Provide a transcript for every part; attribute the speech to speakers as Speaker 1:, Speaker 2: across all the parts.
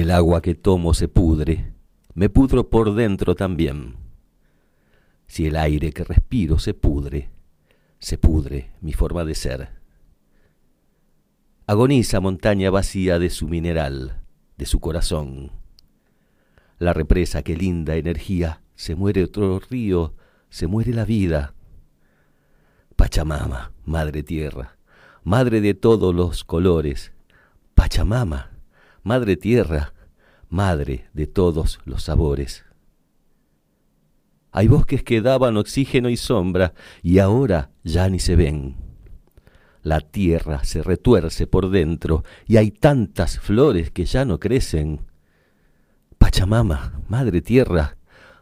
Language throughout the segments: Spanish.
Speaker 1: El agua que tomo se pudre, me pudro por dentro también. Si el aire que respiro se pudre, se pudre mi forma de ser. Agoniza montaña vacía de su mineral, de su corazón. La represa que linda energía, se muere otro río, se muere la vida. Pachamama, madre tierra, madre de todos los colores. Pachamama, Madre Tierra, Madre de todos los sabores. Hay bosques que daban oxígeno y sombra y ahora ya ni se ven. La tierra se retuerce por dentro y hay tantas flores que ya no crecen. Pachamama, Madre Tierra,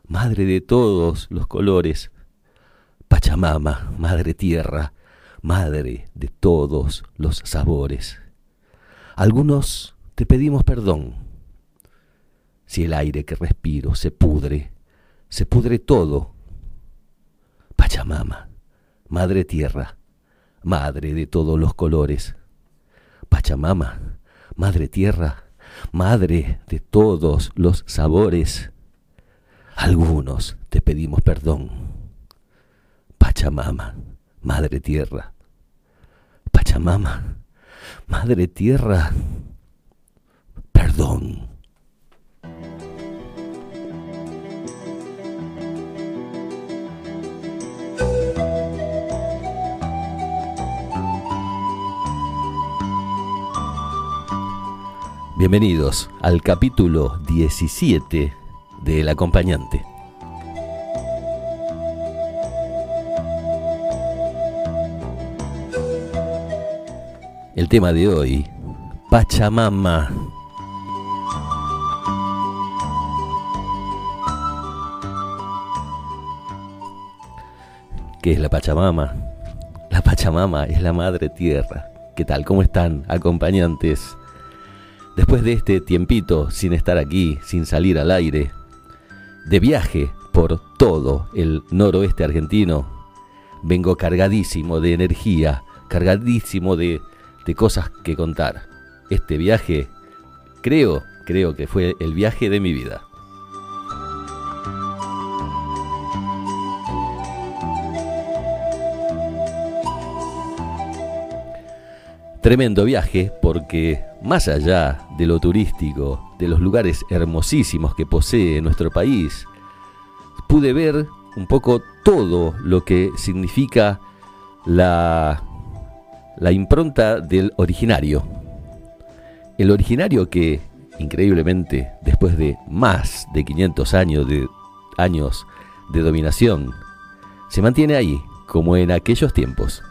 Speaker 1: Madre de todos los colores. Pachamama, Madre Tierra, Madre de todos los sabores. Algunos te pedimos perdón. Si el aire que respiro se pudre, se pudre todo. Pachamama, Madre Tierra, Madre de todos los colores. Pachamama, Madre Tierra, Madre de todos los sabores. Algunos te pedimos perdón. Pachamama, Madre Tierra. Pachamama, Madre Tierra Bienvenidos al capítulo 17 de El acompañante. El tema de hoy, Pachamama. ¿Qué es la Pachamama? La Pachamama es la Madre Tierra. ¿Qué tal? ¿Cómo están, acompañantes? Después de este tiempito sin estar aquí, sin salir al aire, de viaje por todo el noroeste argentino, vengo cargadísimo de energía, cargadísimo de, de cosas que contar. Este viaje, creo, creo que fue el viaje de mi vida. Tremendo viaje porque más allá de lo turístico, de los lugares hermosísimos que posee nuestro país, pude ver un poco todo lo que significa la, impronta del originario. El originario que, increíblemente, después de más de 500 años de, años de dominación, se mantiene ahí, como en aquellos tiempos.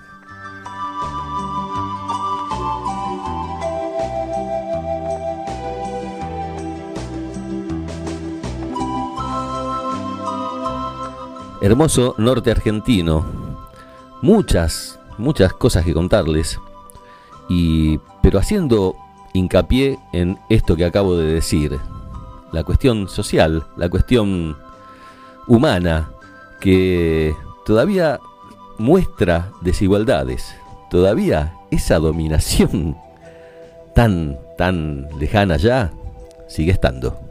Speaker 1: Hermoso norte argentino. Muchas, muchas cosas que contarles. Y, pero haciendo hincapié en esto que acabo de decir. La cuestión social, la cuestión humana, que todavía muestra desigualdades. Todavía esa dominación tan, tan lejana ya sigue estando.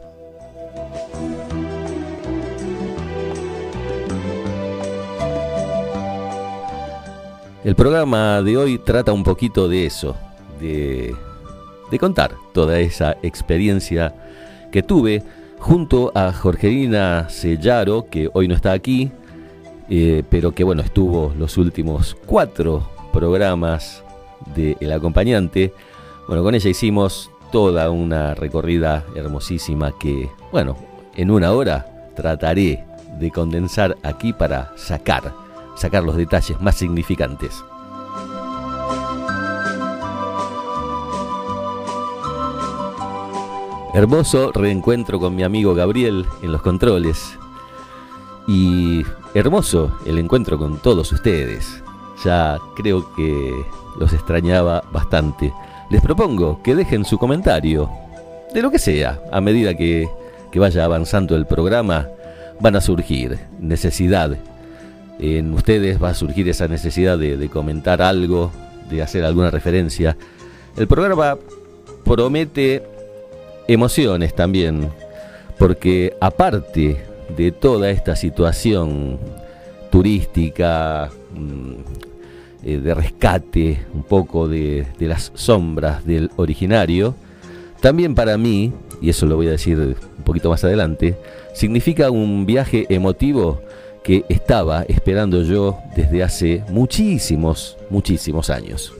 Speaker 1: El programa de hoy trata un poquito de eso, de, contar toda esa experiencia que tuve junto a Jorgelina Sellaro, que hoy no está aquí, eh, pero que bueno, estuvo los últimos cuatro programas de El Acompañante. Bueno, con ella hicimos toda una recorrida hermosísima que, bueno, en una hora trataré de condensar aquí para sacar sacar los detalles más significantes. Hermoso reencuentro con mi amigo Gabriel en los controles. Y hermoso el encuentro con todos ustedes. Ya creo que los extrañaba bastante. Les propongo que dejen su comentario, de lo que sea, a medida que, vaya avanzando el programa, van a surgir necesidad. En ustedes va a surgir esa necesidad de, de comentar algo, de hacer alguna referencia. El programa promete emociones también, porque aparte de toda esta situación turística, mm, eh, de rescate un poco de, las sombras del originario, también para mí, y eso lo voy a decir un poquito más adelante, significa un viaje emotivo que estaba esperando yo desde hace muchísimos, muchísimos años.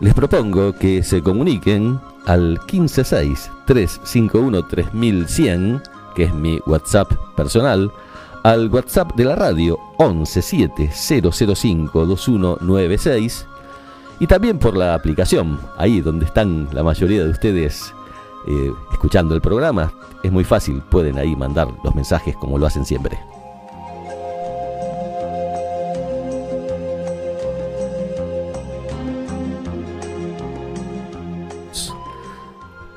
Speaker 1: Les propongo que se comuniquen al 156-351-3100, que es mi WhatsApp personal, al WhatsApp de la radio 117-005-2196 y también por la aplicación, ahí donde están la mayoría de ustedes eh, escuchando el programa. Es muy fácil, pueden ahí mandar los mensajes como lo hacen siempre.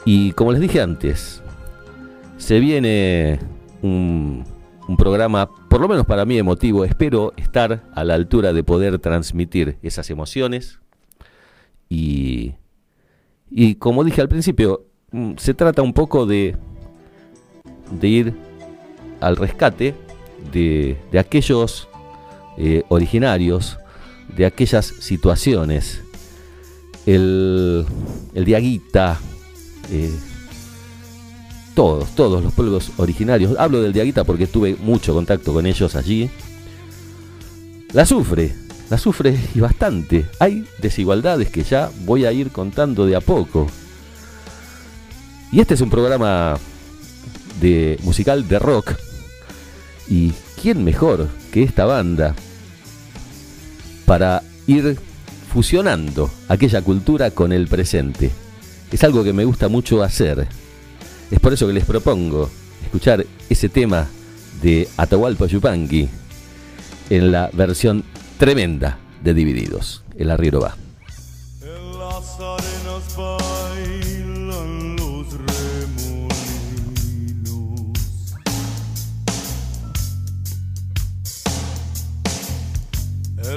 Speaker 1: Y como les dije antes, se viene un, programa, por lo menos para mí emotivo, espero estar a la altura de poder transmitir esas emociones. Y, y como dije al principio, se trata un poco de, de ir al rescate de, de aquellos eh, originarios, de aquellas situaciones. El, el Diaguita, eh, todos, todos los pueblos originarios, hablo del Diaguita porque tuve mucho contacto con ellos allí, la sufre, la sufre y bastante. Hay desigualdades que ya voy a ir contando de a poco. Y este es un programa de musical de rock. ¿Y quién mejor que esta banda para ir fusionando aquella cultura con el presente? es algo que me gusta mucho hacer. Es por eso que les propongo escuchar ese tema de Atahualpa Yupanqui en la versión tremenda de Divididos. El arriero va.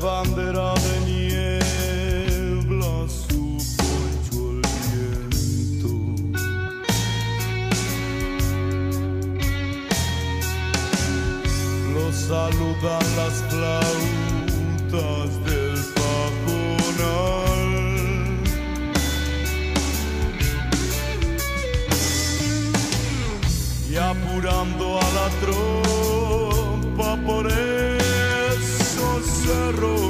Speaker 1: Bandera de saludan las flautas del pajonal. Y apurando a la tropa por esos cerro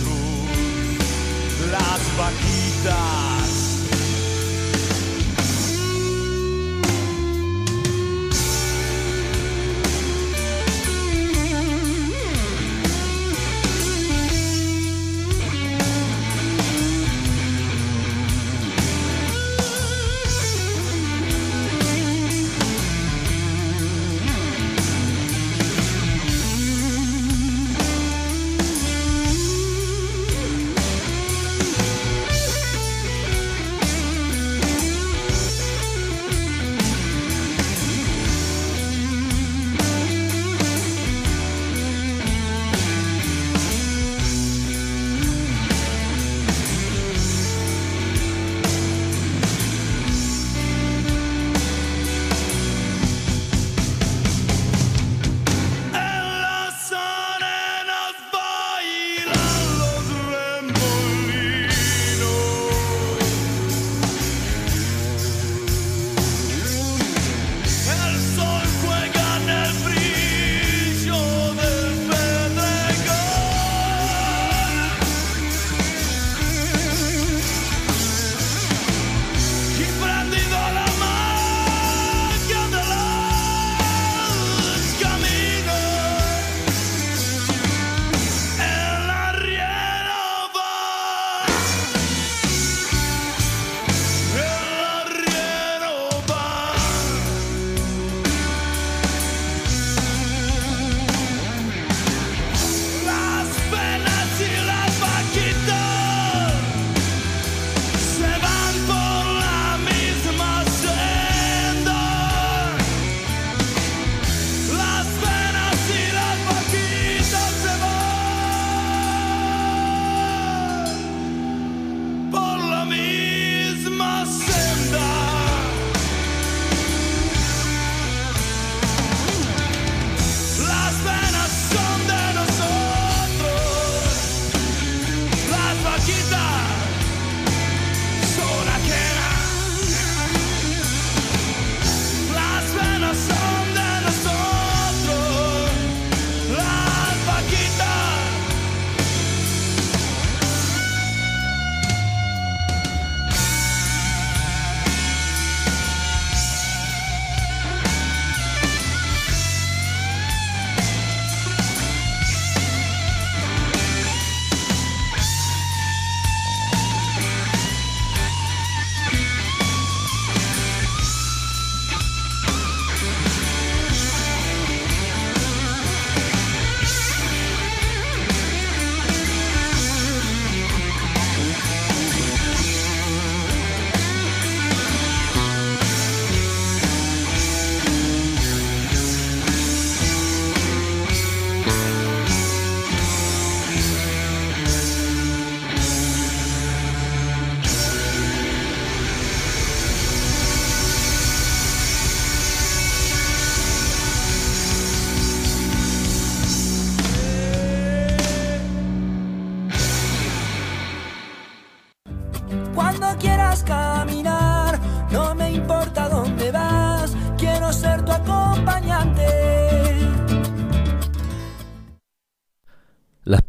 Speaker 2: las vaquitas.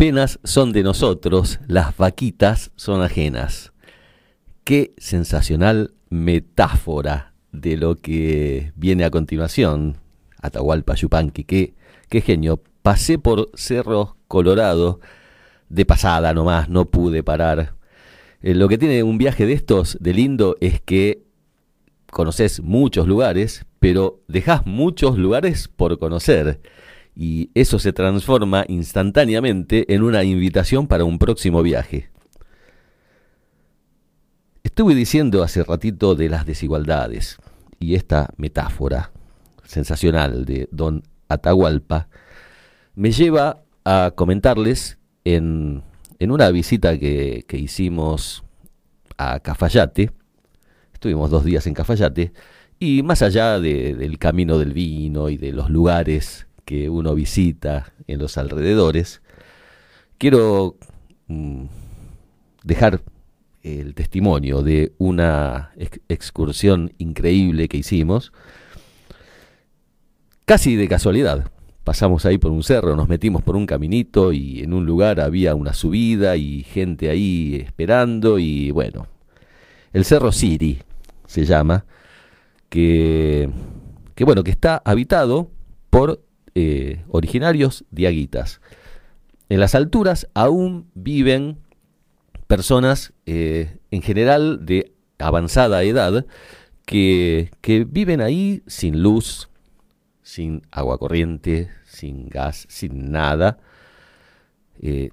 Speaker 1: Penas son de nosotros, las vaquitas son ajenas. Qué sensacional metáfora de lo que viene a continuación. Atahualpa Yupanqui, qué, qué genio. Pasé por Cerro Colorado de pasada nomás, no pude parar. Eh, lo que tiene un viaje de estos de lindo es que conoces muchos lugares, pero dejas muchos lugares por conocer y eso se transforma instantáneamente en una invitación para un próximo viaje. Estuve diciendo hace ratito de las desigualdades y esta metáfora sensacional de don Atahualpa me lleva a comentarles en, una visita que, hicimos a Cafayate, estuvimos dos días en Cafayate, y más allá del camino del vino y de los lugares que uno visita en los alrededores, quiero mm, dejar el testimonio de una excursión increíble que hicimos, casi de casualidad. Pasamos ahí por un cerro, nos metimos por un caminito y en un lugar había una subida y gente ahí esperando y bueno, el Cerro Siri se llama, que, que bueno, que está habitado por eh, originarios diaguitas. En las alturas aún viven personas eh, en general de avanzada edad que, que viven ahí sin luz, sin agua corriente, sin gas, sin nada. Eh,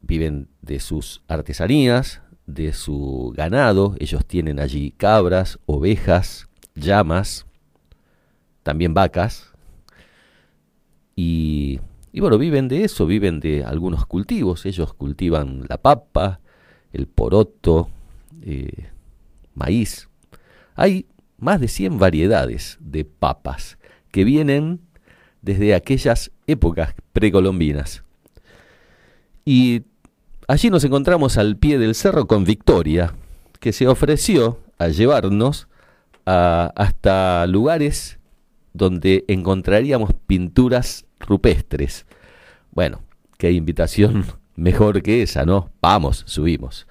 Speaker 1: viven de sus artesanías, de su ganado. Ellos tienen allí cabras, ovejas, llamas, también vacas. Y, bueno, viven de eso, viven de algunos cultivos. Ellos cultivan la papa, el poroto, eh, maíz. Hay más de 100 variedades de papas que vienen desde aquellas épocas precolombinas. Y allí nos encontramos al pie del cerro con Victoria, que se ofreció a llevarnos hasta lugares donde encontraríamos pinturas rupestres. Bueno, qué invitación mejor que esa, ¿no? Vamos, subimos.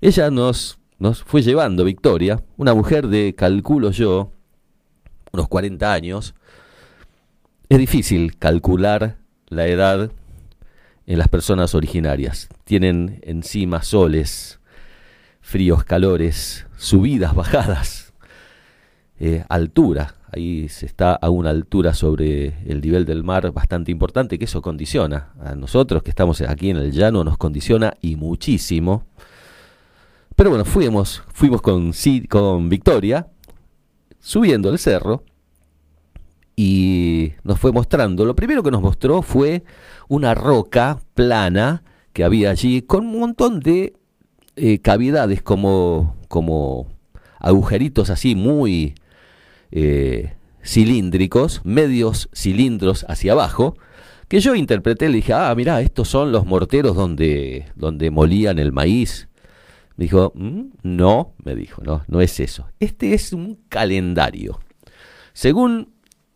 Speaker 1: Ella nos, nos fue llevando, Victoria, una mujer de, calculo yo, unos 40 años. Es difícil calcular la edad en las personas originarias. Tienen encima soles, fríos, calores, subidas, bajadas, eh, altura. Ahí se está a una altura sobre el nivel del mar bastante importante, que eso condiciona. A nosotros que estamos aquí en el llano nos condiciona y muchísimo. Pero bueno, fuimos, fuimos con, con Victoria, subiendo el cerro, y nos fue mostrando. Lo primero que nos mostró fue una roca plana que había allí con un montón de eh, cavidades como, como agujeritos así muy eh, cilíndricos, medios cilindros hacia abajo, que yo interpreté, le dije, ah, mira, estos son los morteros donde, donde molían el maíz. Me dijo, mm, no, me dijo, no, no es eso. Este es un calendario. Según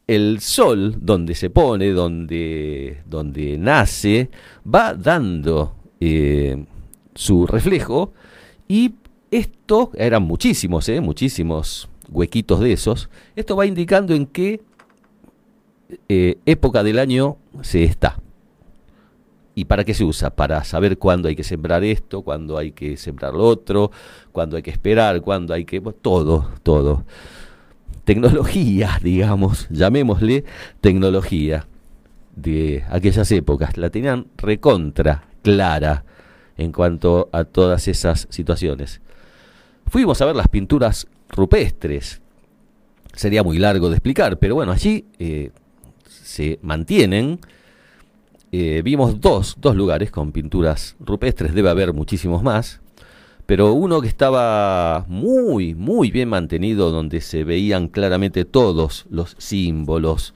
Speaker 1: el sol, donde se pone, donde, donde nace, va dando eh, su reflejo y esto, eran muchísimos, eh, muchísimos huequitos de esos, esto va indicando en qué eh, época del año se está. ¿Y para qué se usa? Para saber cuándo hay que sembrar esto, cuándo hay que sembrar lo otro, cuándo hay que esperar, cuándo hay que... todo, todo. Tecnología, digamos, llamémosle tecnología de aquellas épocas. La tenían recontra clara en cuanto a todas esas situaciones. Fuimos a ver las pinturas rupestres. Sería muy largo de explicar, pero bueno, allí eh, se mantienen. Eh, vimos dos, dos lugares con pinturas rupestres, debe haber muchísimos más, pero uno que estaba muy, muy bien mantenido, donde se veían claramente todos los símbolos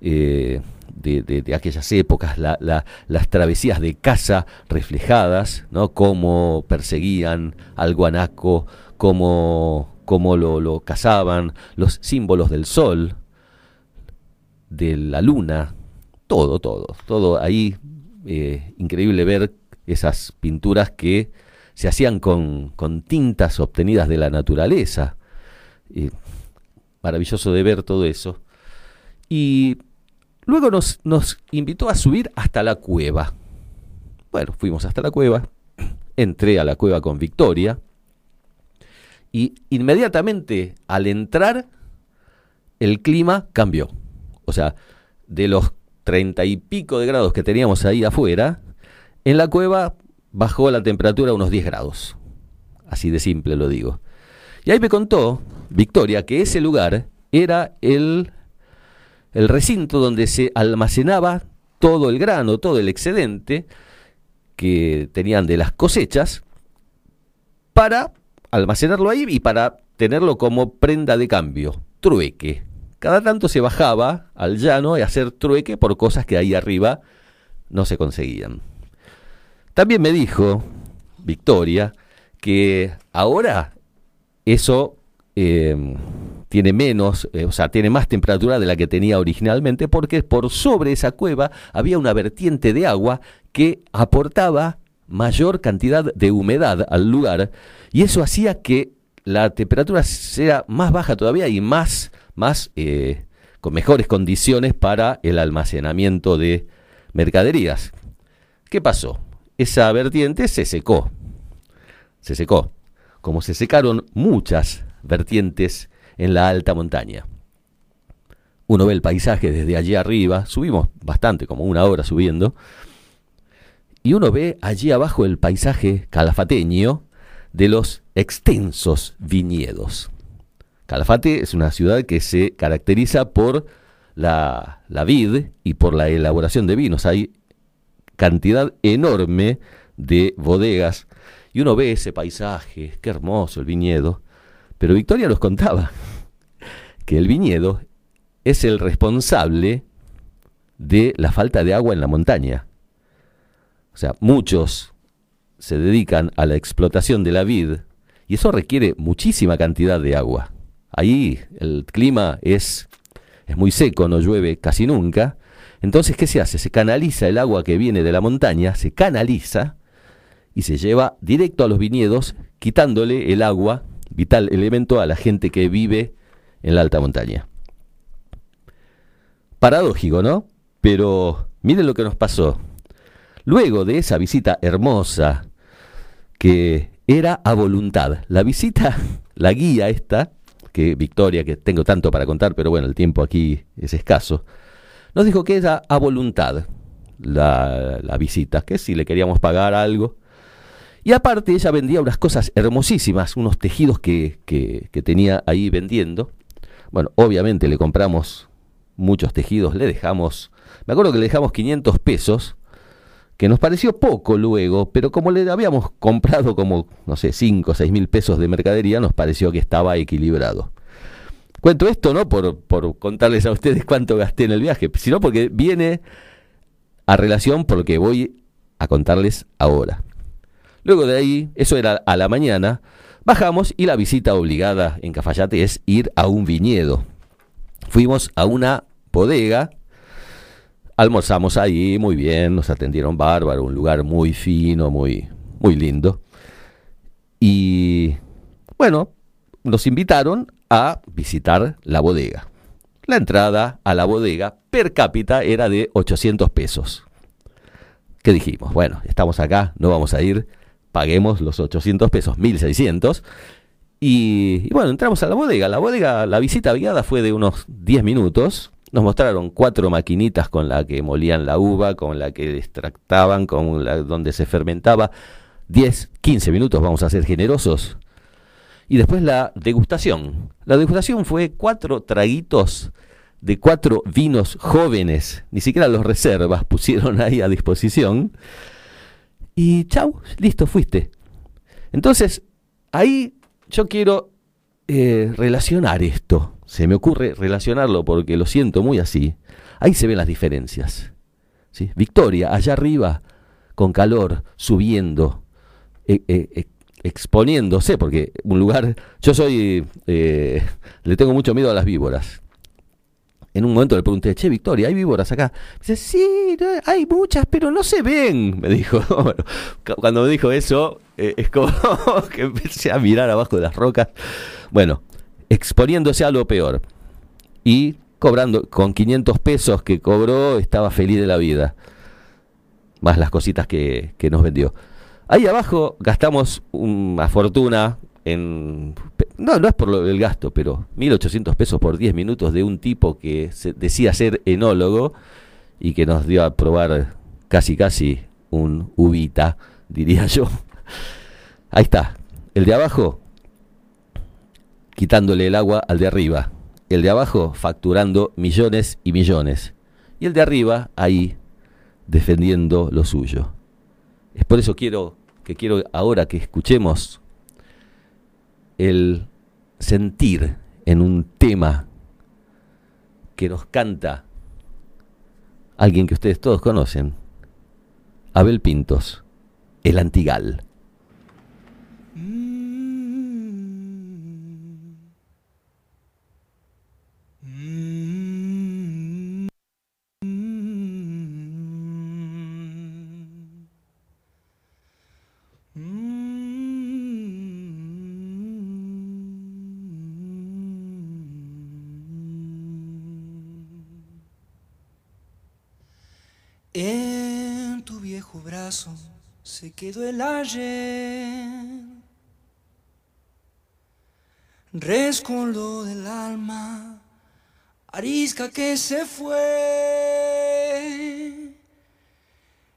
Speaker 1: eh, de, aquellas épocas, las travesías de caza reflejadas, ¿no? cómo perseguían al guanaco, cómo cómo lo, cazaban, los símbolos del sol, de la luna, todo, todo, todo ahí. Eh, increíble ver esas pinturas que se hacían con, tintas obtenidas de la naturaleza. maravilloso de ver todo eso. Y luego nos, nos invitó a subir hasta la cueva. Bueno, fuimos hasta la cueva, entré a la cueva con Victoria, y inmediatamente al entrar el clima cambió. O sea, de los treinta y pico de grados que teníamos ahí afuera, en la cueva bajó la temperatura a unos 10 grados. Así de simple lo digo. Y ahí me contó Victoria que ese lugar era el, el recinto donde se almacenaba todo el grano, todo el excedente que tenían de las cosechas para almacenarlo ahí y para tenerlo como prenda de cambio, trueque. Cada tanto se bajaba al llano y hacer trueque por cosas que ahí arriba no se conseguían. También me dijo Victoria que ahora eso eh, tiene menos, eh, o sea, tiene más temperatura de la que tenía originalmente, porque por sobre esa cueva había una vertiente de agua que aportaba mayor cantidad de humedad al lugar, y eso hacía que la temperatura sea más baja todavía y más, más eh, con mejores condiciones para el almacenamiento de mercaderías. ¿Qué pasó? Esa vertiente se secó. Se secó. Como se secaron muchas vertientes en la alta montaña. Uno ve el paisaje desde allí arriba, subimos bastante, como una hora subiendo, y uno ve allí abajo el paisaje calafateño de los extensos viñedos. Calafate es una ciudad que se caracteriza por la, la vid y por la elaboración de vinos. Hay cantidad enorme de bodegas y uno ve ese paisaje, qué hermoso el viñedo. Pero Victoria nos contaba que el viñedo es el responsable de la falta de agua en la montaña. O sea, muchos se dedican a la explotación de la vid y eso requiere muchísima cantidad de agua. Ahí el clima es, es muy seco, no llueve casi nunca. Entonces, ¿qué se hace? Se canaliza el agua que viene de la montaña, se canaliza y se lleva directo a los viñedos, quitándole el agua, vital elemento, a la gente que vive en la alta montaña. Paradójico, ¿no? Pero miren lo que nos pasó. Luego de esa visita hermosa, que era a voluntad, la visita, la guía esta, que Victoria, que tengo tanto para contar, pero bueno, el tiempo aquí es escaso, nos dijo que era a voluntad la, la visita, que si le queríamos pagar algo, y aparte ella vendía unas cosas hermosísimas, unos tejidos que, que, tenía ahí vendiendo. Bueno, obviamente le compramos muchos tejidos, le dejamos, me acuerdo que le dejamos 500 pesos, que nos pareció poco luego, pero como le habíamos comprado como, no sé, 5 o 6 mil pesos de mercadería, nos pareció que estaba equilibrado. Cuento esto no por, por contarles a ustedes cuánto gasté en el viaje, sino porque viene a relación por lo que voy a contarles ahora. Luego de ahí, eso era a la mañana, bajamos y la visita obligada en Cafayate es ir a un viñedo. Fuimos a una bodega, almorzamos ahí muy bien, nos atendieron bárbaro, un lugar muy fino, muy, muy lindo. Y bueno, nos invitaron a visitar la bodega. La entrada a la bodega per cápita era de 800 pesos. ¿Qué dijimos? Bueno, estamos acá, no vamos a ir paguemos los 800 pesos, 1600. Y, y, bueno, entramos a la bodega. La bodega, la visita guiada fue de unos 10 minutos. Nos mostraron cuatro maquinitas con la que molían la uva, con la que extractaban, con la donde se fermentaba. 10, 15 minutos, vamos a ser generosos. Y después la degustación. La degustación fue cuatro traguitos de cuatro vinos jóvenes, ni siquiera los reservas pusieron ahí a disposición y chau, listo, fuiste. Entonces, ahí yo quiero eh, relacionar esto. Se me ocurre relacionarlo porque lo siento muy así. Ahí se ven las diferencias. ¿sí? Victoria, allá arriba, con calor, subiendo, eh, eh, exponiéndose, porque un lugar, yo soy, le tengo mucho miedo a las víboras en un momento le pregunté, che, Victoria, ¿hay víboras acá? dice, sí, hay muchas, pero no se ven, me dijo. cuando me dijo eso, eh, es como que empecé a mirar abajo de las rocas. Bueno, exponiéndose a lo peor. Y cobrando, con 500 pesos que cobró, estaba feliz de la vida. Más las cositas que, que nos vendió. Ahí abajo gastamos una fortuna en no, no es por del gasto, pero 1.800 pesos por 10 minutos de un tipo que se decía ser enólogo y que nos dio a probar casi casi un ubita, diría yo. Ahí está, el de abajo quitándole el agua al de arriba, el de abajo facturando millones y millones, y el de arriba ahí defendiendo lo suyo. Es por eso quiero que quiero ahora que escuchemos el sentir en un tema que nos canta alguien que ustedes todos conocen, Abel Pintos, el Antigal.
Speaker 3: En tu se quedó el ayer, rescoldo del alma, arisca que se fue.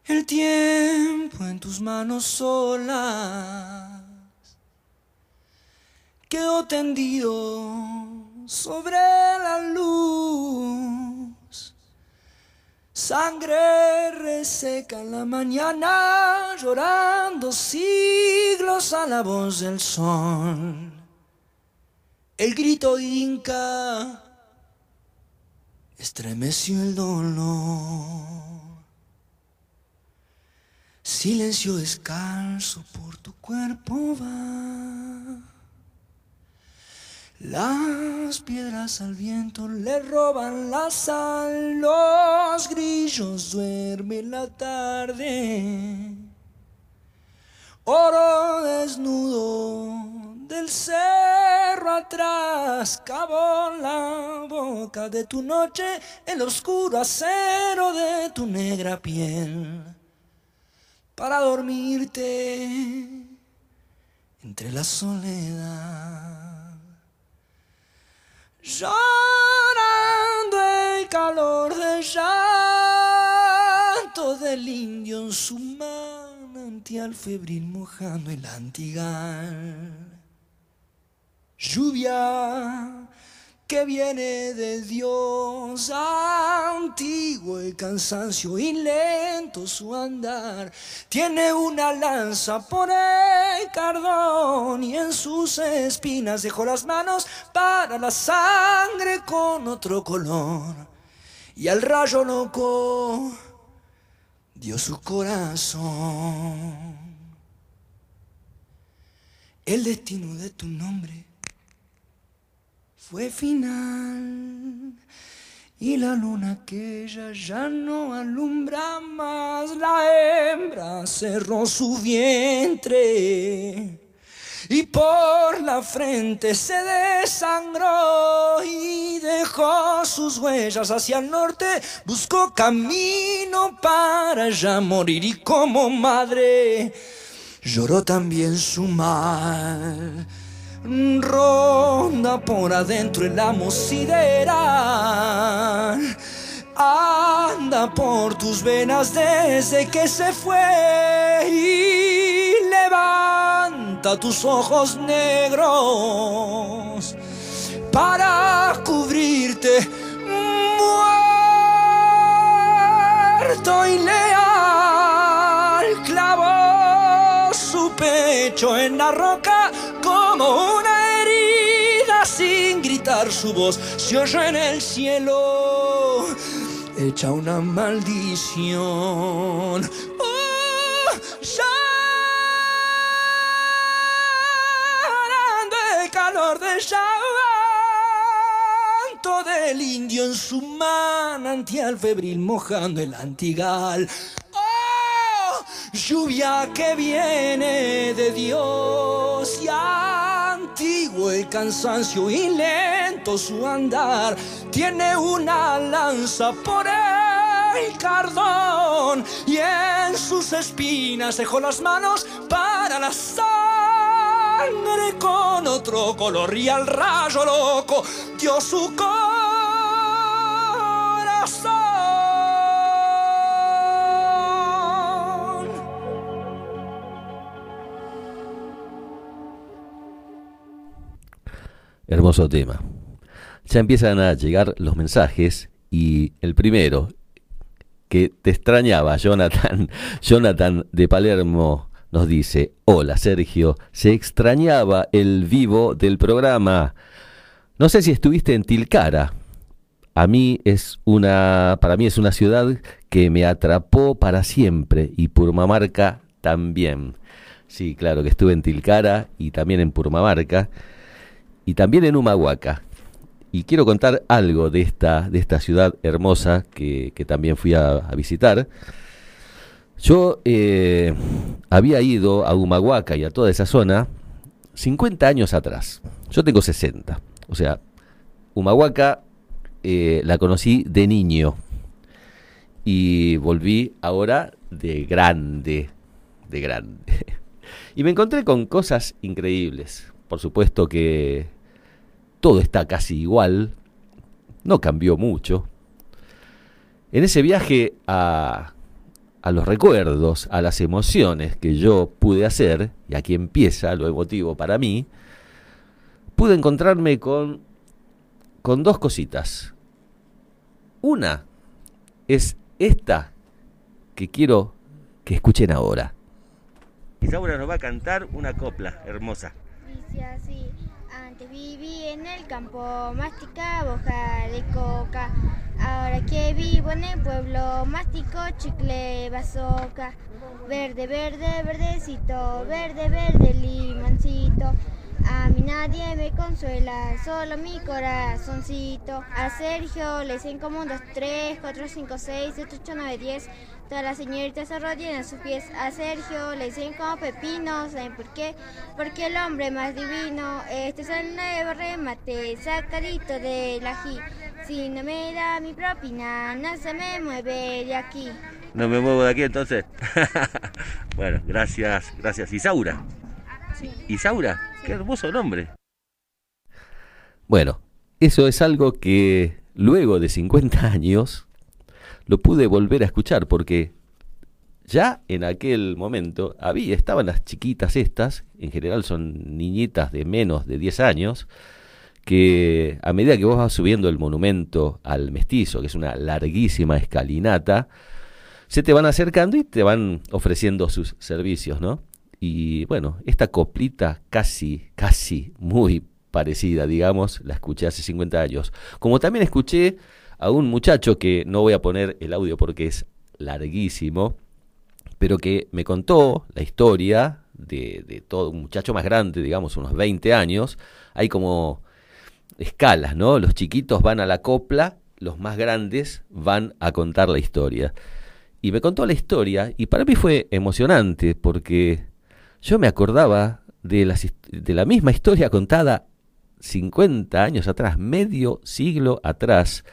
Speaker 3: El tiempo en tus manos solas quedó tendido sobre la luz. Sangre reseca en la mañana, llorando siglos a la voz del sol. El grito inca estremeció el dolor. Silencio descalzo por tu cuerpo va. Las piedras al viento le roban la sal, los grillos duermen la tarde. Oro desnudo del cerro atrás, cavó la boca de tu noche, el oscuro acero de tu negra piel para dormirte entre la soledad. Llorando el calor del llanto del indio en su manantial febril mojando el antigal. Lluvia que viene de Dios antiguo el cansancio y lento su andar. Tiene una lanza por el cardón y en sus espinas dejó las manos para la sangre con otro color. Y al rayo loco dio su corazón. El destino de tu nombre fue final. Y la luna aquella ya no alumbra más. La hembra cerró su vientre. Y por la frente se desangró y dejó sus huellas hacia el norte, buscó camino para ya morir y como madre lloró también su mal ronda por adentro el amo sideral. Anda por tus venas desde que se fue y levanta tus ojos negros para cubrirte muerto y leal. Su pecho en la roca como una herida sin gritar su voz. Se oye en el cielo echa una maldición. Oh, llorando el calor del llanto del indio en su manantial febril mojando el antigal lluvia que viene de Dios y antiguo el cansancio y lento su andar. Tiene una lanza por el cardón y en sus espinas dejó las manos para la sangre con otro color y al rayo loco dio su corazón.
Speaker 1: Hermoso tema. Ya empiezan a llegar los mensajes y el primero, que te extrañaba, Jonathan, Jonathan de Palermo nos dice, hola Sergio, se extrañaba el vivo del programa. No sé si estuviste en Tilcara. A mí es una, para mí es una ciudad que me atrapó para siempre y Purmamarca también. Sí, claro, que estuve en Tilcara y también en Purmamarca y también en Humahuaca. Y quiero contar algo de esta, de esta ciudad hermosa que, también fui a, visitar. Yo eh, había ido a Humahuaca y a toda esa zona 50 años atrás. Yo tengo 60. O sea, Humahuaca eh, la conocí de niño y volví ahora de grande, de grande. Y me encontré con cosas increíbles. Por supuesto que todo está casi igual, no cambió mucho. En ese viaje a, a los recuerdos, a las emociones que yo pude hacer, y aquí empieza lo emotivo para mí, pude encontrarme con, con dos cositas. Una es esta que quiero que escuchen ahora. Isaura nos va a cantar una copla hermosa.
Speaker 4: Dice así, antes viví en el campo, masticaba hoja de coca. Ahora que vivo en el pueblo, mastico chicle bazooka. Verde, verde, verdecito, verde, verde, limoncito. A mí nadie me consuela, solo mi corazoncito. A Sergio le dicen como un, dos, tres, cuatro, cinco, seis, siete, ocho, nueve, diez. Todas las señoritas se arrodillan a sus pies. A Sergio le dicen como pepino, ¿saben por qué? Porque el hombre más divino, este es el nuevo remate, sacadito del ají. Si no me da mi propina, no se me mueve de aquí.
Speaker 1: No me muevo de aquí entonces. bueno, gracias, gracias. Isaura. Isaura, qué hermoso nombre. Bueno, eso es algo que luego de 50 años lo pude volver a escuchar porque ya en aquel momento había, estaban las chiquitas estas, en general son niñitas de menos de 10 años, que a medida que vos vas subiendo el monumento al mestizo, que es una larguísima escalinata, se te van acercando y te van ofreciendo sus servicios, ¿no? Y bueno, esta coplita casi, casi muy parecida, digamos, la escuché hace 50 años. Como también escuché a un muchacho que no voy a poner el audio porque es larguísimo, pero que me contó la historia de, de todo un muchacho más grande, digamos, unos 20 años. Hay como escalas, ¿no? Los chiquitos van a la copla, los más grandes van a contar la historia. Y me contó la historia y para mí fue emocionante porque yo me acordaba de, de la misma historia contada 50 años atrás, medio siglo atrás,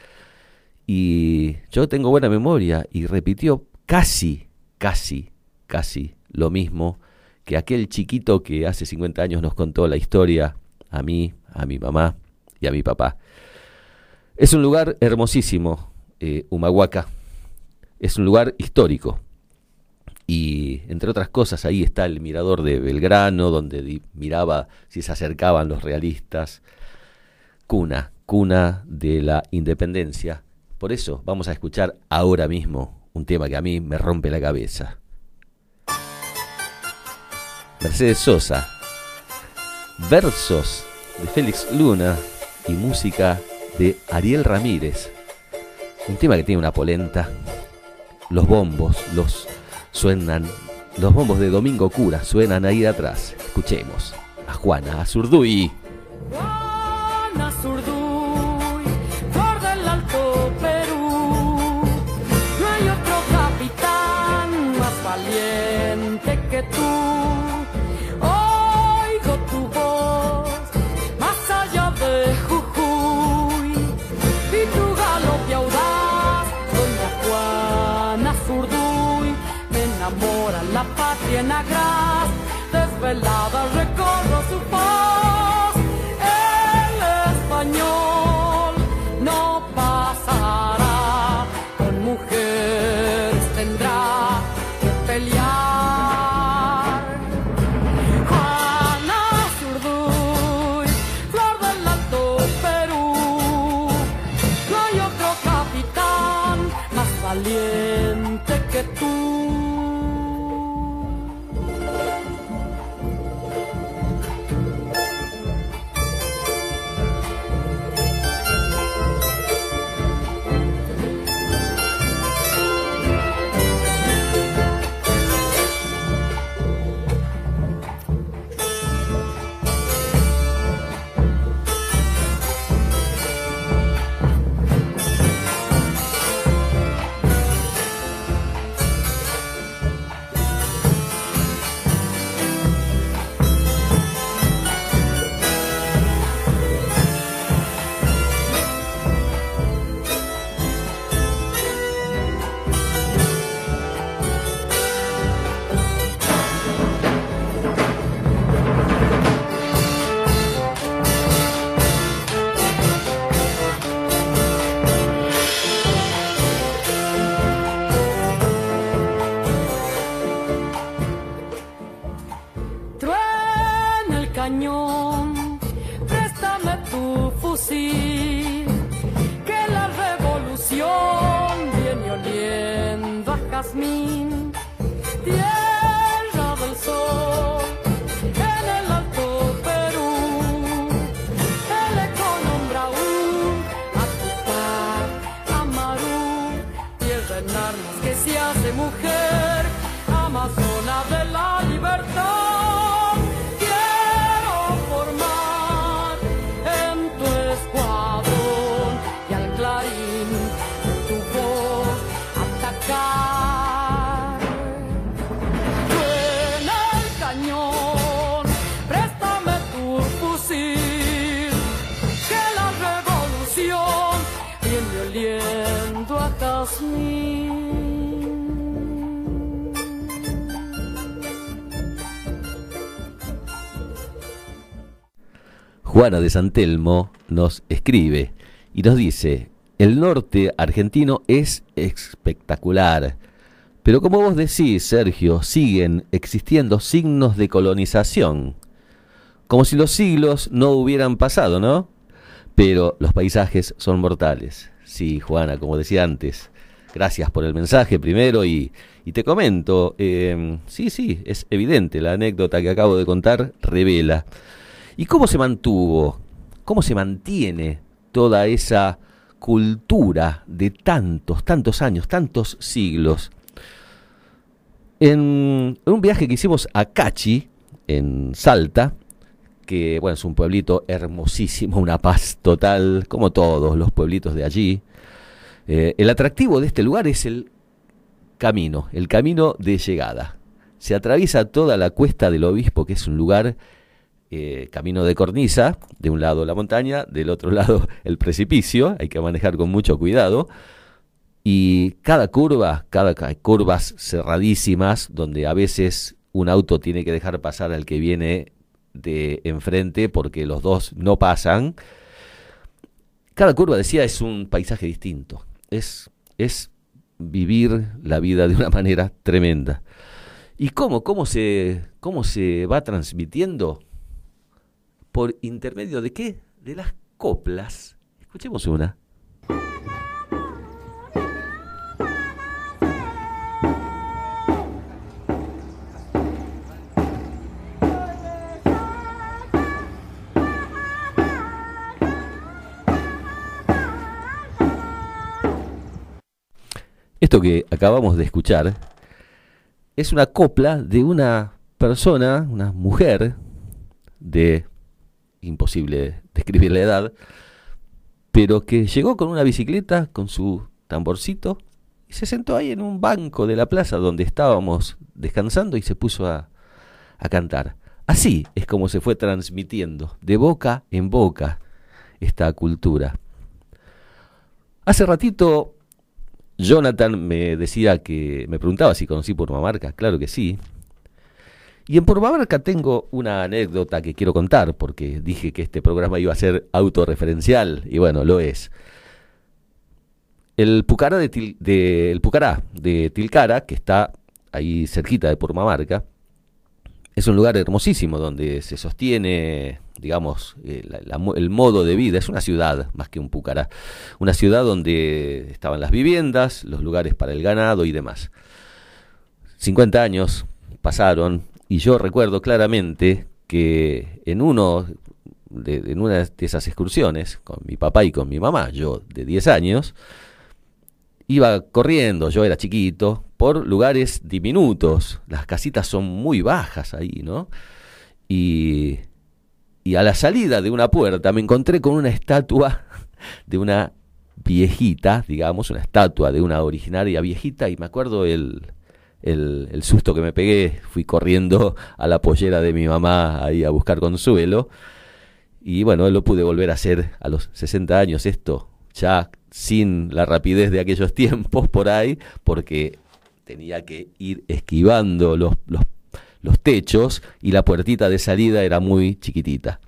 Speaker 1: y yo tengo buena memoria y repitió casi, casi, casi lo mismo que aquel chiquito que hace 50 años nos contó la historia a mí, a mi mamá y a mi papá. Es un lugar hermosísimo, eh, Humahuaca. Es un lugar histórico. Y entre otras cosas, ahí está el mirador de Belgrano, donde miraba si se acercaban los realistas. Cuna, cuna de la independencia. Por eso vamos a escuchar ahora mismo un tema que a mí me rompe la cabeza. Mercedes Sosa, versos de Félix Luna y música de Ariel Ramírez. Un tema que tiene una polenta. Los bombos, los Suenan los bombos de Domingo Cura, suenan ahí de atrás. Escuchemos a Juana Azurduy.
Speaker 5: valeu!
Speaker 1: Juana de San Telmo nos escribe y nos dice, el norte argentino es espectacular, pero como vos decís, Sergio, siguen existiendo signos de colonización, como si los siglos no hubieran pasado, ¿no? Pero los paisajes son mortales. Sí, Juana, como decía antes, gracias por el mensaje primero y, te comento, eh, sí, sí, es evidente, la anécdota que acabo de contar revela. ¿Y cómo se mantuvo, cómo se mantiene toda esa cultura de tantos, tantos años, tantos siglos? En, en un viaje que hicimos a Cachi, en Salta, que bueno, es un pueblito hermosísimo, una paz total, como todos los pueblitos de allí. Eh, el atractivo de este lugar es el camino, el camino de llegada. Se atraviesa toda la cuesta del obispo, que es un lugar eh, camino de cornisa, de un lado la montaña, del otro lado el precipicio, hay que manejar con mucho cuidado, y cada curva, cada ca- curvas cerradísimas, donde a veces un auto tiene que dejar pasar al que viene de enfrente porque los dos no pasan. Cada curva, decía, es un paisaje distinto, es, es vivir la vida de una manera tremenda. ¿Y cómo? ¿Cómo se, cómo se va transmitiendo? ¿Por intermedio de qué? De las coplas. Escuchemos una. Esto que acabamos de escuchar es una copla de una persona, una mujer de imposible describir la edad, pero que llegó con una bicicleta, con su tamborcito, y se sentó ahí en un banco de la plaza donde estábamos descansando y se puso a, a cantar. Así es como se fue transmitiendo, de boca en boca, esta cultura. Hace ratito Jonathan me decía que, me preguntaba si conocí Purmamarca, claro que sí. Y en Purmamarca tengo una anécdota que quiero contar, porque dije que este programa iba a ser autorreferencial, y bueno, lo es. El Pucará de, Til- de- el Pucará de Tilcara, que está ahí cerquita de Purmamarca, es un lugar hermosísimo donde se sostiene, digamos, eh, el modo de vida. Es una ciudad más que un Pucará. Una ciudad donde estaban las viviendas, los lugares para el ganado y demás. 50 años pasaron y yo recuerdo claramente que en uno de, en una de esas excursiones con mi papá y con mi mamá, yo de 10 años, iba corriendo, yo era chiquito, por lugares diminutos. Las casitas son muy bajas ahí, ¿no? Y, y a la salida de una puerta me encontré con una estatua de una viejita, digamos, una estatua de una originaria viejita, y me acuerdo el, el, el susto que me pegué, fui corriendo a la pollera de mi mamá ahí a buscar consuelo, y bueno, lo pude volver a hacer a los 60 años, esto ya sin la rapidez de aquellos tiempos por ahí, porque tenía que ir esquivando los, los, los techos y la puertita de salida era muy chiquitita.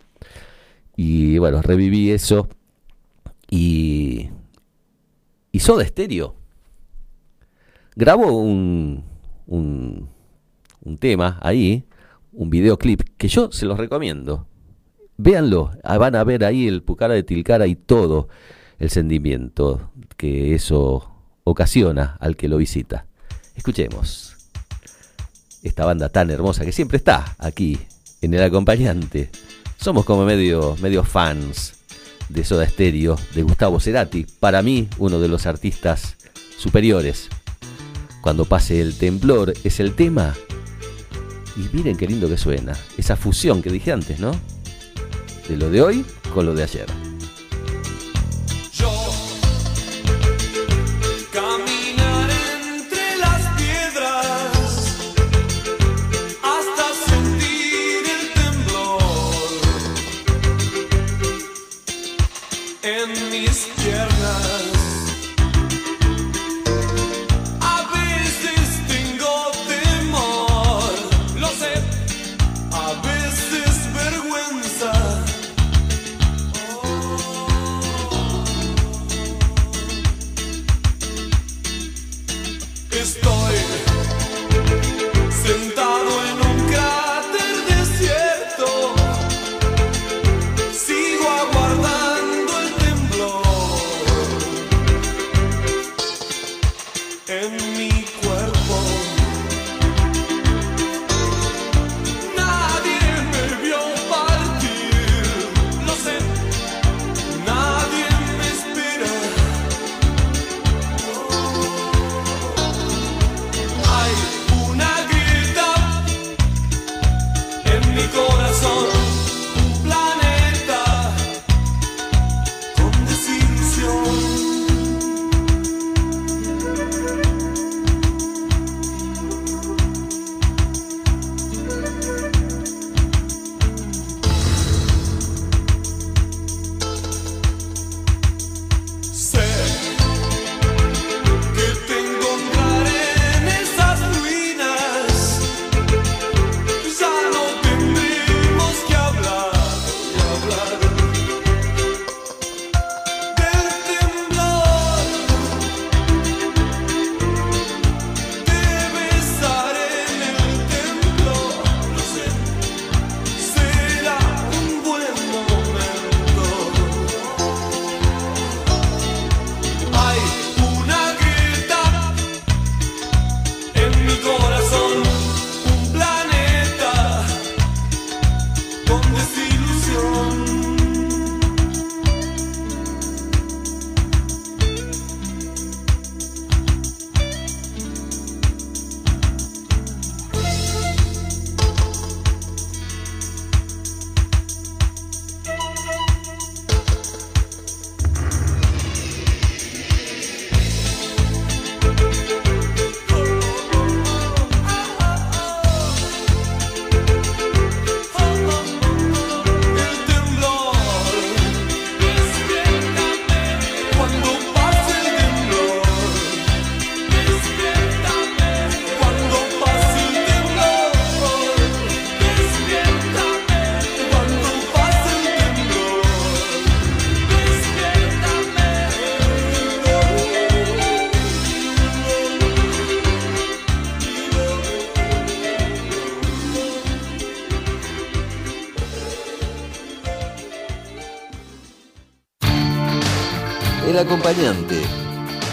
Speaker 1: Y bueno, reviví eso y, y Soda Stereo grabó un, un, un tema ahí, un videoclip que yo se los recomiendo. véanlo, ah, van a ver ahí el Pucara de Tilcara y todo el sentimiento que eso ocasiona al que lo visita. Escuchemos esta banda tan hermosa que siempre está aquí en el acompañante. Somos como medio, medio fans de Soda Stereo, de Gustavo Cerati, para mí uno de los artistas superiores. Cuando pase el temblor es el tema. Y miren qué lindo que suena, esa fusión que dije antes, ¿no? De lo de hoy con lo de ayer.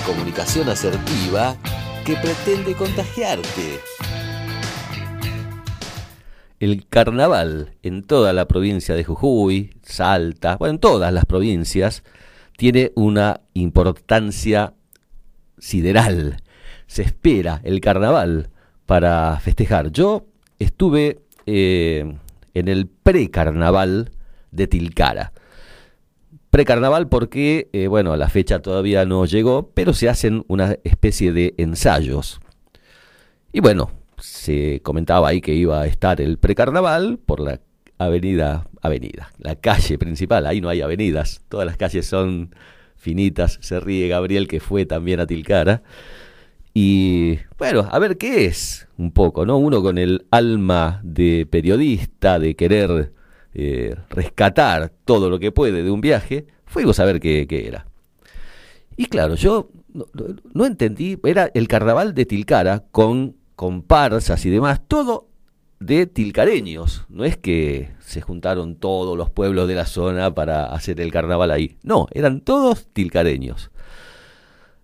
Speaker 1: Comunicación asertiva que pretende contagiarte. El carnaval en toda la provincia de Jujuy, Salta, bueno, en todas las provincias, tiene una importancia sideral. Se espera el carnaval para festejar. Yo estuve eh, en el precarnaval de Tilcara precarnaval porque, eh, bueno, la fecha todavía no llegó, pero se hacen una especie de ensayos. Y bueno, se comentaba ahí que iba a estar el precarnaval por la avenida, avenida, la calle principal, ahí no hay avenidas, todas las calles son finitas, se ríe Gabriel que fue también a Tilcara. Y bueno, a ver qué es un poco, ¿no? Uno con el alma de periodista, de querer eh, rescatar todo lo que puede de un viaje, fuimos a ver qué, era. Y claro, yo no, entendí, era el carnaval de Tilcara con comparsas y demás, todo de tilcareños. No es que se juntaron todos los pueblos de la zona para hacer el carnaval ahí. No, eran todos tilcareños.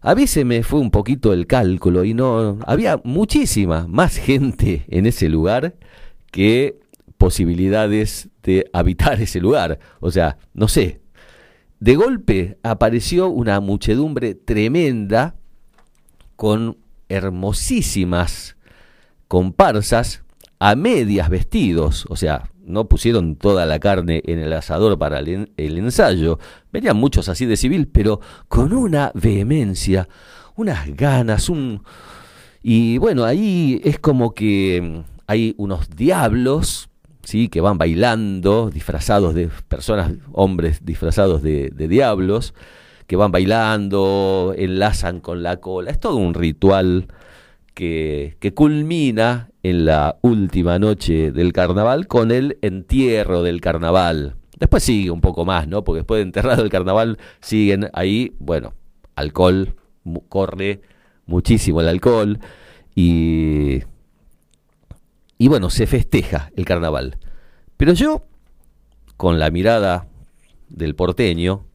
Speaker 1: A mí se me fue un poquito el cálculo y no había muchísima más gente en ese lugar que posibilidades de habitar ese lugar. O sea, no sé. De golpe apareció una muchedumbre tremenda con hermosísimas comparsas a medias vestidos, o sea, no pusieron toda la carne en el asador para el, ensayo, venían muchos así de civil, pero con una vehemencia, unas ganas, un... Y bueno, ahí es como que mm, hay unos diablos, ¿sí? que van bailando, disfrazados de personas, hombres disfrazados de, diablos, que van bailando, enlazan con la cola, es todo un ritual que, que culmina en la última noche del carnaval con el entierro del carnaval. Después sigue un poco más, ¿no? Porque después de enterrado el carnaval siguen ahí, bueno, alcohol, corre muchísimo el alcohol y, y bueno, se festeja el carnaval. Pero yo, con la mirada del porteño,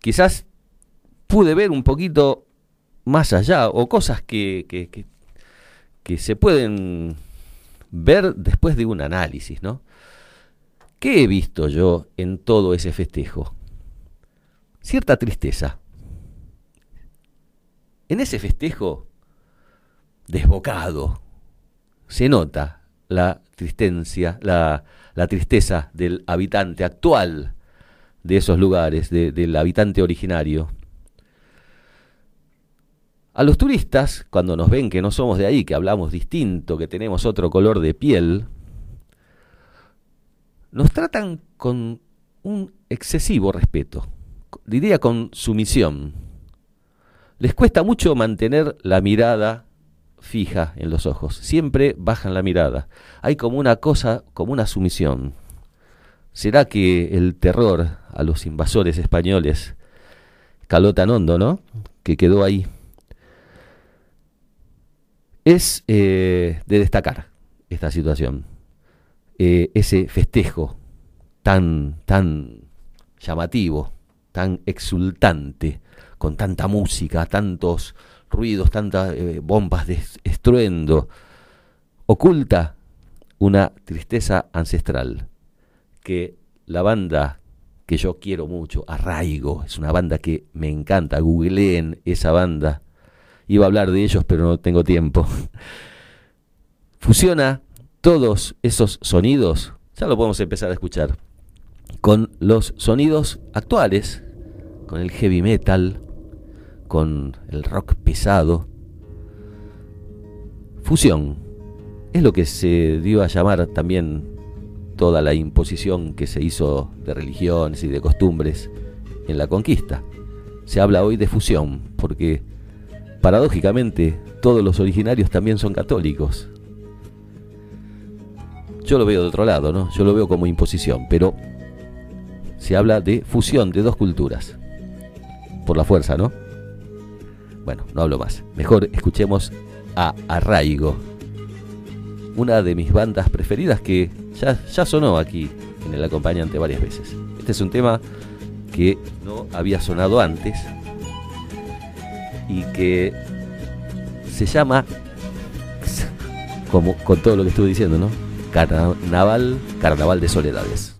Speaker 1: quizás pude ver un poquito más allá o cosas que, que, que, que se pueden ver después de un análisis, ¿no? ¿Qué he visto yo en todo ese festejo? Cierta tristeza. En ese festejo desbocado se nota la tristencia, la, tristeza del habitante actual de esos lugares, del habitante originario. A los turistas, cuando nos ven que no somos de ahí, que hablamos distinto, que tenemos otro color de piel, nos tratan con un excesivo respeto, diría con sumisión. Les cuesta mucho mantener la mirada fija en los ojos, siempre bajan la mirada. Hay como una cosa, como una sumisión. ¿Será que el terror a los invasores españoles caló tan hondo, no? Que quedó ahí es eh, de destacar esta situación, eh, ese festejo tan, tan llamativo, tan exultante, con tanta música, tantos ruidos, tantas eh, bombas de estruendo, oculta una tristeza ancestral que la banda que yo quiero mucho, Arraigo, es una banda que me encanta, googleen esa banda, iba a hablar de ellos, pero no tengo tiempo. Fusiona todos esos sonidos, ya lo podemos empezar a escuchar, con los sonidos actuales, con el heavy metal, con el rock pesado. Fusión es lo que se dio a llamar también toda la imposición que se hizo de religiones y de costumbres en la conquista. Se habla hoy de fusión porque paradójicamente, todos los originarios también son católicos. Yo lo veo de otro lado, ¿no? Yo lo veo como imposición, pero se habla de fusión de dos culturas. Por la fuerza, ¿no? Bueno, no hablo más. Mejor escuchemos a Arraigo, una de mis bandas preferidas que ya, ya sonó aquí en el acompañante varias veces. Este es un tema que no había sonado antes y que se llama, como con todo lo que estuve diciendo, ¿no? Carnaval, Carnaval de Soledades.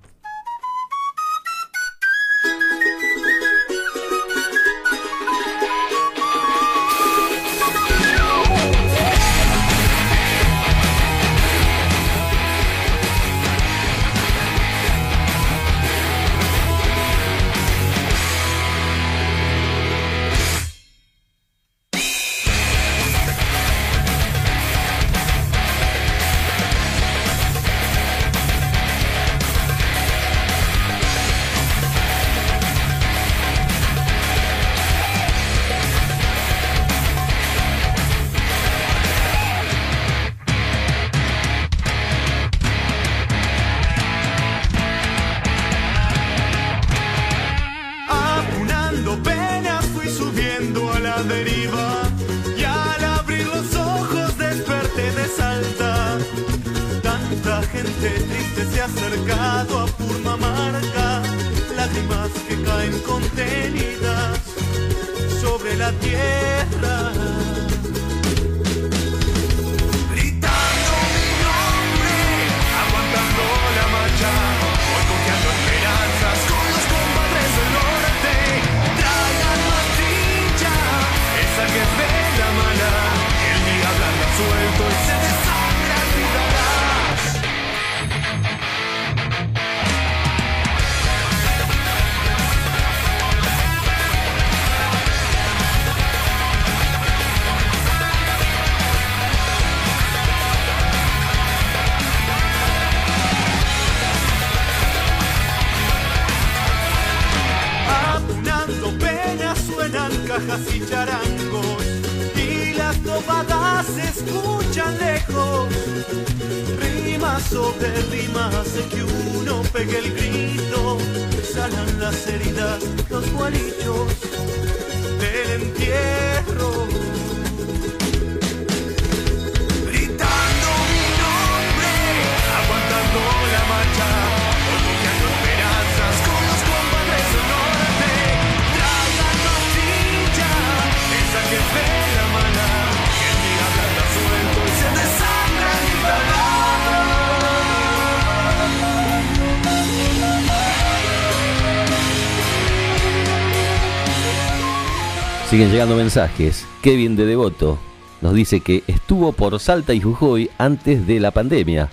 Speaker 1: Siguen llegando mensajes. Kevin de Devoto nos dice que estuvo por Salta y Jujuy antes de la pandemia.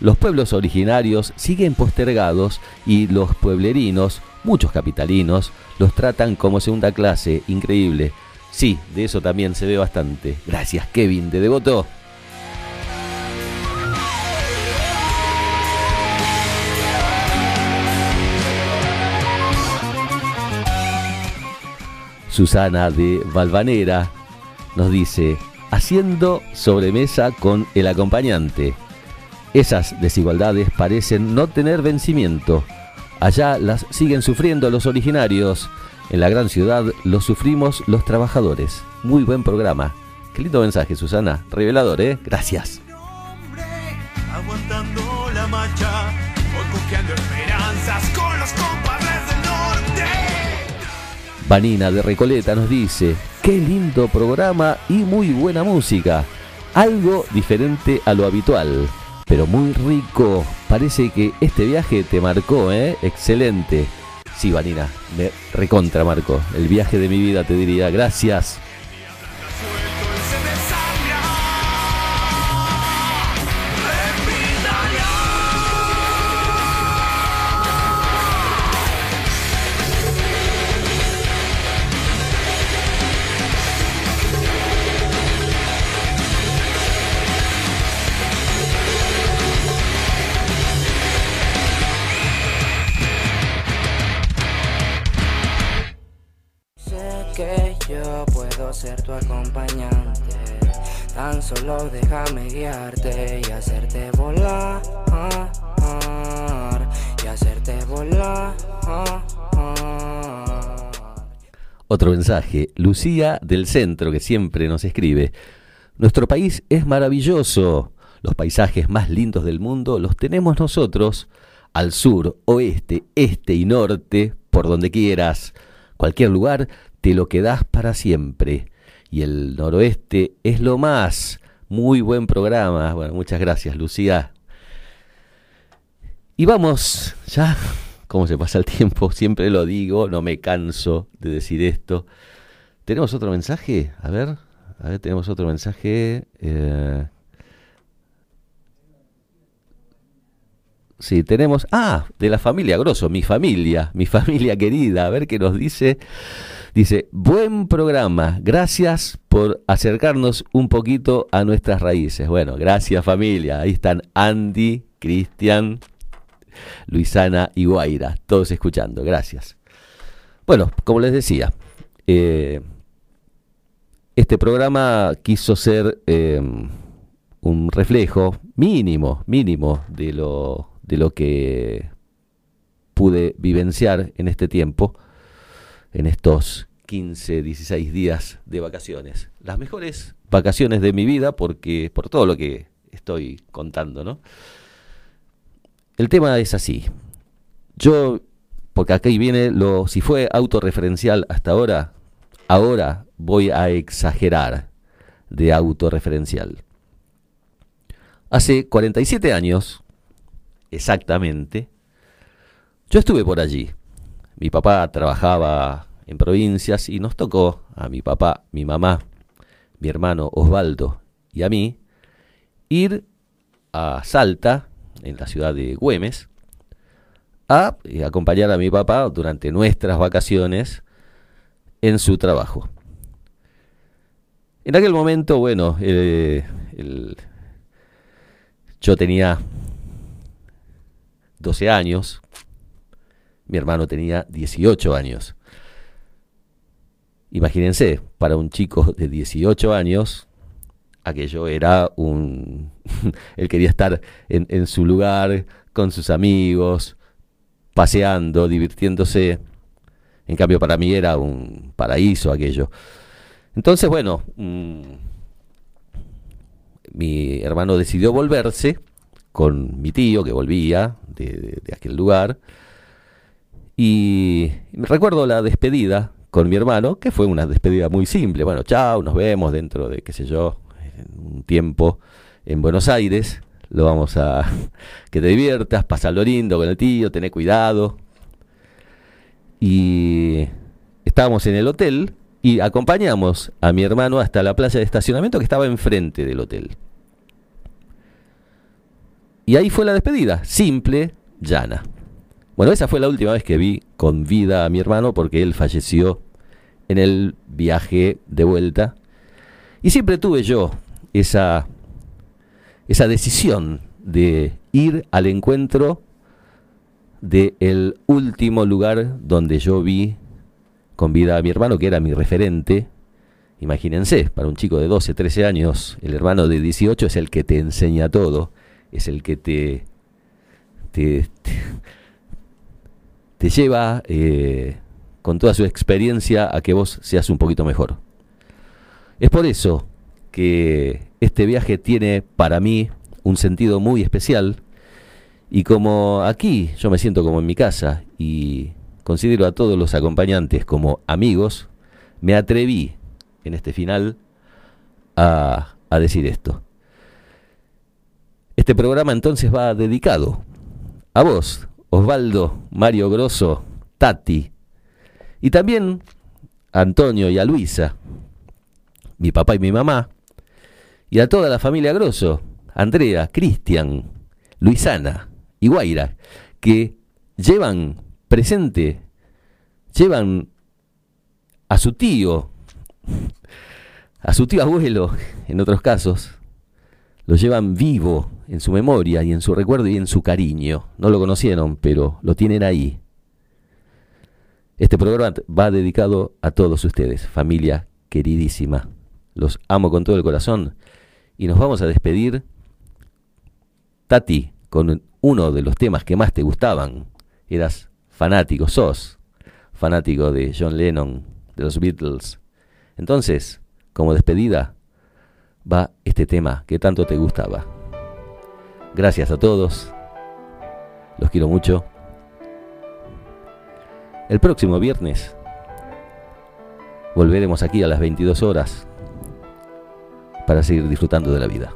Speaker 1: Los pueblos originarios siguen postergados y los pueblerinos, muchos capitalinos, los tratan como segunda clase. Increíble. Sí, de eso también se ve bastante. Gracias, Kevin de Devoto. Susana de Valvanera nos dice, haciendo sobremesa con el acompañante. Esas desigualdades parecen no tener vencimiento. Allá las siguen sufriendo los originarios. En la gran ciudad los sufrimos los trabajadores. Muy buen programa. Qué lindo mensaje, Susana. Revelador, ¿eh? Gracias. Vanina de Recoleta nos dice, qué lindo programa y muy buena música. Algo diferente a lo habitual, pero muy rico. Parece que este viaje te marcó, ¿eh? Excelente. Sí, Vanina, me recontra marcó. El viaje de mi vida te diría, gracias.
Speaker 6: Déjame guiarte y hacerte volar. Y hacerte volar.
Speaker 1: Otro mensaje, Lucía del Centro, que siempre nos escribe. Nuestro país es maravilloso. Los paisajes más lindos del mundo los tenemos nosotros, al sur, oeste, este y norte, por donde quieras. Cualquier lugar te lo quedás para siempre. Y el noroeste es lo más. Muy buen programa. Bueno, muchas gracias, Lucía. Y vamos, ya, cómo se pasa el tiempo, siempre lo digo, no me canso de decir esto. ¿Tenemos otro mensaje? A ver, a ver, tenemos otro mensaje. eh. Sí, tenemos. Ah, de la familia Grosso, mi familia, mi familia querida. A ver qué nos dice. Dice: Buen programa, gracias por acercarnos un poquito a nuestras raíces. Bueno, gracias, familia. Ahí están Andy, Cristian, Luisana y Guaira, todos escuchando. Gracias. Bueno, como les decía, eh, este programa quiso ser eh, un reflejo mínimo, mínimo de lo, de lo que pude vivenciar en este tiempo, en estos 15, 16 días de vacaciones. Las mejores vacaciones de mi vida porque por todo lo que estoy contando, ¿no? el tema es así. Yo, porque aquí viene lo, si fue autorreferencial hasta ahora, ahora voy a exagerar de autorreferencial. Hace 47 años, exactamente, yo estuve por allí. Mi papá trabajaba en provincias y nos tocó a mi papá, mi mamá, mi hermano Osvaldo y a mí ir a Salta, en la ciudad de Güemes, a eh, acompañar a mi papá durante nuestras vacaciones en su trabajo. En aquel momento, bueno, eh, yo tenía 12 años, mi hermano tenía 18 años. Imagínense, para un chico de 18 años, aquello era un... Él quería estar en, su lugar, con sus amigos, paseando, divirtiéndose. En cambio, para mí era un paraíso aquello. Entonces, bueno, mm, mi hermano decidió volverse con mi tío que volvía de, de- de aquel lugar. Y recuerdo la despedida con mi hermano, que fue una despedida muy simple. Bueno, chao, nos vemos dentro de, qué sé yo, un tiempo en Buenos Aires. Lo vamos a... que te diviertas, pasarlo lindo con el tío, tené cuidado. Y estábamos en el hotel y acompañamos a mi hermano hasta la playa de estacionamiento que estaba enfrente del hotel. Y ahí fue la despedida, simple, llana. Bueno, esa fue la última vez que vi con vida a mi hermano porque él falleció en el viaje de vuelta. Y siempre tuve yo esa, esa decisión de ir al encuentro del último lugar donde yo vi con vida a mi hermano, que era mi referente. Imagínense, para un chico de 12, 13 años, el hermano de 18 es el que te enseña todo, es el que te, te, te, te lleva eh, con toda su experiencia a que vos seas un poquito mejor. Es por eso que este viaje tiene para mí un sentido muy especial y como aquí yo me siento como en mi casa y considero a todos los acompañantes como amigos, me atreví en este final a, a decir esto. Este programa entonces va dedicado a vos, Osvaldo, Mario Grosso, Tati, y también a Antonio y a Luisa, mi papá y mi mamá, y a toda la familia Grosso, Andrea, Cristian, Luisana y Guaira, que llevan presente, llevan a su tío, a su tío abuelo, en otros casos, lo llevan vivo en su memoria y en su recuerdo y en su cariño. No lo conocieron, pero lo tienen ahí. Este programa va dedicado a todos ustedes, familia queridísima. Los amo con todo el corazón y nos vamos a despedir, Tati, con uno de los temas que más te gustaban. Eras fanático, sos fanático de John Lennon, de los Beatles. Entonces, como despedida, va este tema que tanto te gustaba. Gracias a todos. Los quiero mucho. El próximo viernes volveremos aquí a las 22 horas para seguir disfrutando de la vida.